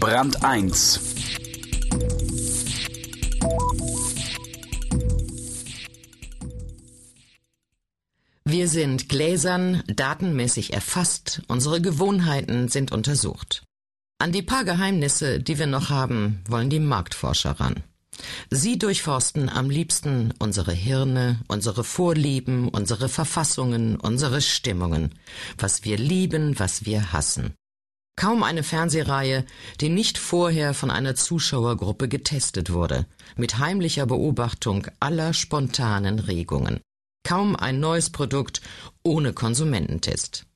Brand 1 Wir sind gläsern, datenmäßig erfasst, unsere Gewohnheiten sind untersucht. An die paar Geheimnisse, die wir noch haben, wollen die Marktforscher ran. Sie durchforsten am liebsten unsere Hirne, unsere Vorlieben, unsere Verfassungen, unsere Stimmungen, was wir lieben, was wir hassen. Kaum eine Fernsehreihe, die nicht vorher von einer Zuschauergruppe getestet wurde, mit heimlicher Beobachtung aller spontanen Regungen. Kaum ein neues Produkt ohne Konsumententest.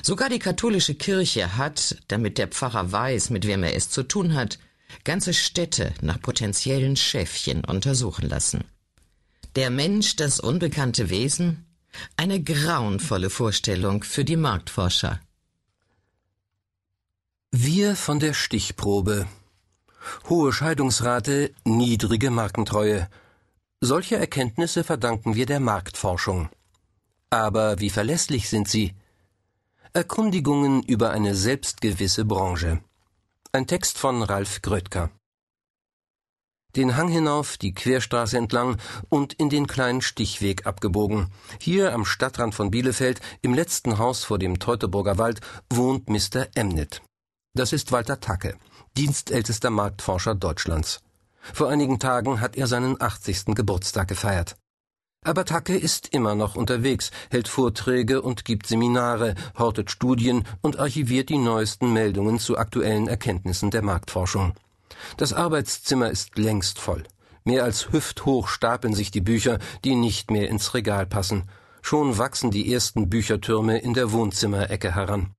Sogar die katholische Kirche hat, damit der Pfarrer weiß, mit wem er es zu tun hat, ganze Städte nach potenziellen Schäfchen untersuchen lassen. Der Mensch, das unbekannte Wesen? Eine grauenvolle Vorstellung für die Marktforscher. Wir von der Stichprobe. Hohe Scheidungsrate, niedrige Markentreue. Solche Erkenntnisse verdanken wir der Marktforschung. Aber wie verlässlich sind sie? Erkundigungen über eine selbstgewisse Branche. Ein Text von Ralf Gröttger. Den Hang hinauf, die Querstraße entlang und in den kleinen Stichweg abgebogen. Hier am Stadtrand von Bielefeld, im letzten Haus vor dem Teutoburger Wald, wohnt Mr. Emnet. Das ist Walter Tacke, dienstältester Marktforscher Deutschlands. Vor einigen Tagen hat er seinen 80. Geburtstag gefeiert. Aber Tacke ist immer noch unterwegs, hält Vorträge und gibt Seminare, hortet Studien und archiviert die neuesten Meldungen zu aktuellen Erkenntnissen der Marktforschung. Das Arbeitszimmer ist längst voll. Mehr als hüfthoch stapeln sich die Bücher, die nicht mehr ins Regal passen. Schon wachsen die ersten Büchertürme in der Wohnzimmerecke heran.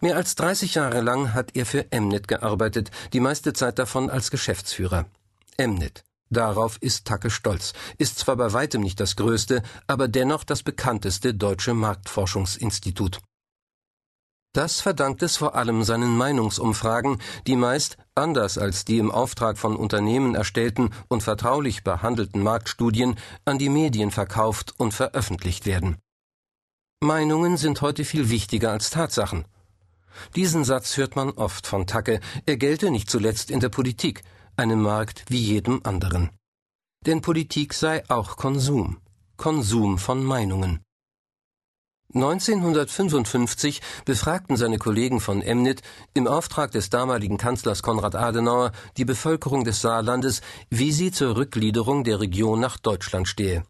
Mehr als 30 Jahre lang hat er für Emnet gearbeitet, die meiste Zeit davon als Geschäftsführer. Emnet, Darauf ist Tacke stolz, ist zwar bei weitem nicht das größte, aber dennoch das bekannteste deutsche Marktforschungsinstitut. Das verdankt es vor allem seinen Meinungsumfragen, die meist, anders als die im Auftrag von Unternehmen erstellten und vertraulich behandelten Marktstudien, an die Medien verkauft und veröffentlicht werden. Meinungen sind heute viel wichtiger als Tatsachen. Diesen Satz hört man oft von Tacke, er gelte nicht zuletzt in der Politik, einem Markt wie jedem anderen. Denn Politik sei auch Konsum, Konsum von Meinungen. 1955 befragten seine Kollegen von Emnit im Auftrag des damaligen Kanzlers Konrad Adenauer die Bevölkerung des Saarlandes, wie sie zur Rückgliederung der Region nach Deutschland stehe.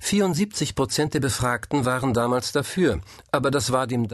74 Prozent der Befragten waren damals dafür, aber das war dem